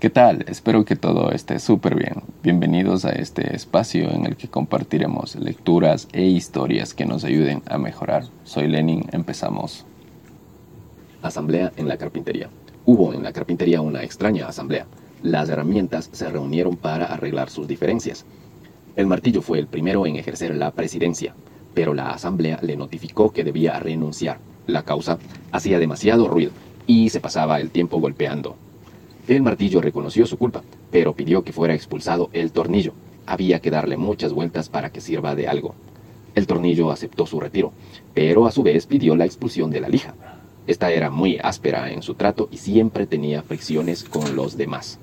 ¿Qué tal? Espero que todo esté súper bien. Bienvenidos a este espacio en el que compartiremos lecturas e historias que nos ayuden a mejorar. Soy Lenin, empezamos. Asamblea en la carpintería. Hubo en la carpintería una extraña asamblea. Las herramientas se reunieron para arreglar sus diferencias. El martillo fue el primero en ejercer la presidencia, pero la asamblea le notificó que debía renunciar. La causa hacía demasiado ruido y se pasaba el tiempo golpeando. El martillo reconoció su culpa, pero pidió que fuera expulsado el tornillo. Había que darle muchas vueltas para que sirva de algo. El tornillo aceptó su retiro, pero a su vez pidió la expulsión de la lija. Esta era muy áspera en su trato y siempre tenía fricciones con los demás.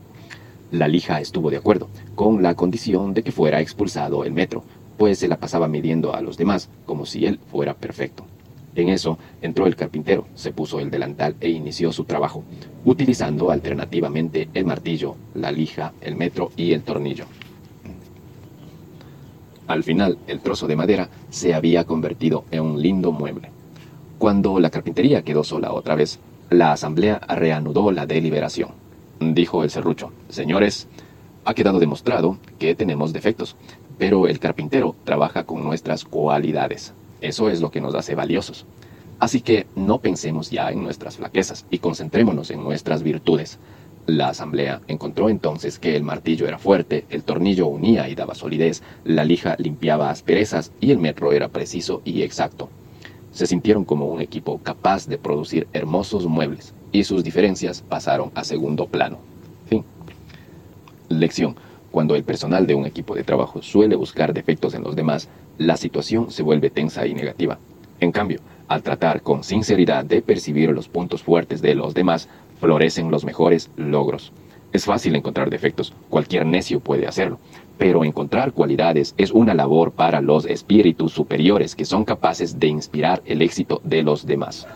La lija estuvo de acuerdo, con la condición de que fuera expulsado el metro, pues se la pasaba midiendo a los demás como si él fuera perfecto. En eso entró el carpintero, se puso el delantal e inició su trabajo, utilizando alternativamente el martillo, la lija, el metro y el tornillo. Al final, el trozo de madera se había convertido en un lindo mueble. Cuando la carpintería quedó sola otra vez, la asamblea reanudó la deliberación. Dijo el serrucho, señores, ha quedado demostrado que tenemos defectos, pero el carpintero trabaja con nuestras cualidades. Eso es lo que nos hace valiosos. Así que no pensemos ya en nuestras flaquezas y concentrémonos en nuestras virtudes. La asamblea encontró entonces que el martillo era fuerte, el tornillo unía y daba solidez, la lija limpiaba asperezas y el metro era preciso y exacto. Se sintieron como un equipo capaz de producir hermosos muebles y sus diferencias pasaron a segundo plano. Fin. Lección. Cuando el personal de un equipo de trabajo suele buscar defectos en los demás, la situación se vuelve tensa y negativa. En cambio, al tratar con sinceridad de percibir los puntos fuertes de los demás, florecen los mejores logros. Es fácil encontrar defectos, cualquier necio puede hacerlo, pero encontrar cualidades es una labor para los espíritus superiores que son capaces de inspirar el éxito de los demás.